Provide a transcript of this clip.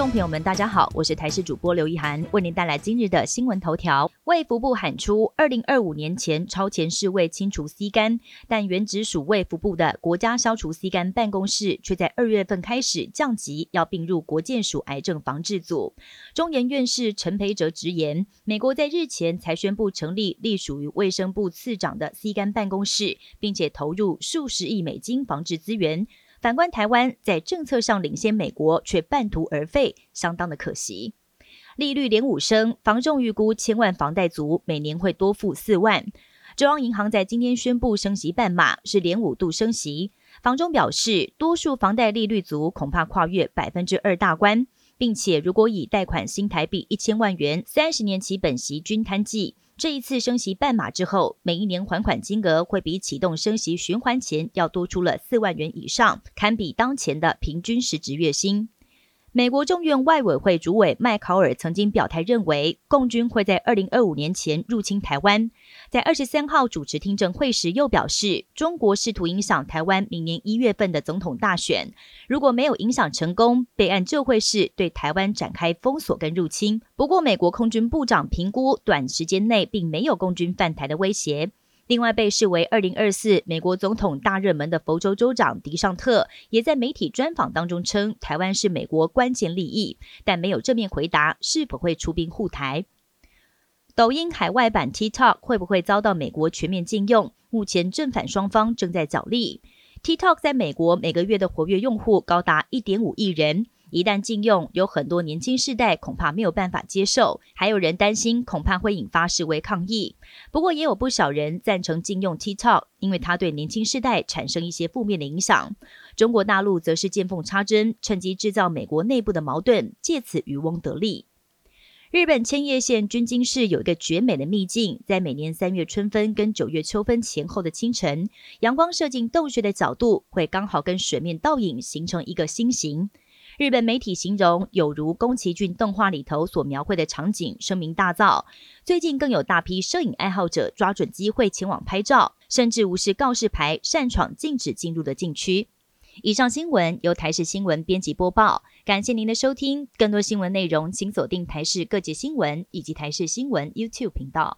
众朋友们，大家好，我是台视主播刘一涵，为您带来今日的新闻头条。卫福部喊出，二零二五年前超前世卫清除 C 肝，但原直属卫福部的国家消除 C 肝办公室却在二月份开始降级，要并入国健署癌症防治组。中研院士陈培哲直言，美国在日前才宣布成立隶属于卫生部次长的 C 肝办公室，并且投入数十亿美金防治资源。反观台湾，在政策上领先美国，却半途而废，相当的可惜。利率连五升，房仲预估千万房贷族每年会多付四万。中央银行在今天宣布升息半码，是连五度升息。房中表示，多数房贷利率族恐怕跨越百分之二大关，并且如果以贷款新台币一千万元，三十年期本息均摊计。这一次升息半码之后，每一年还款金额会比启动升息循环前要多出了四万元以上，堪比当前的平均实值月薪。美国众院外委会主委麦考尔曾经表态认为，共军会在二零二五年前入侵台湾。在二十三号主持听证会时，又表示中国试图影响台湾明年一月份的总统大选，如果没有影响成功，备案就会是对台湾展开封锁跟入侵。不过，美国空军部长评估，短时间内并没有共军犯台的威胁。另外，被视为二零二四美国总统大热门的佛州州长迪尚特，也在媒体专访当中称，台湾是美国关键利益，但没有正面回答是否会出兵护台。抖音海外版 TikTok 会不会遭到美国全面禁用？目前正反双方正在角力。TikTok 在美国每个月的活跃用户高达一点五亿人。一旦禁用，有很多年轻世代恐怕没有办法接受，还有人担心恐怕会引发示威抗议。不过，也有不少人赞成禁用 TikTok，因为它对年轻世代产生一些负面的影响。中国大陆则是见缝插针，趁机制造美国内部的矛盾，借此渔翁得利。日本千叶县军津市有一个绝美的秘境，在每年三月春分跟九月秋分前后的清晨，阳光射进洞穴的角度会刚好跟水面倒影形成一个心形。日本媒体形容有如宫崎骏动画里头所描绘的场景，声名大噪。最近更有大批摄影爱好者抓准机会前往拍照，甚至无视告示牌擅闯禁止进入的禁区。以上新闻由台视新闻编辑播报，感谢您的收听。更多新闻内容，请锁定台视各界新闻以及台视新闻 YouTube 频道。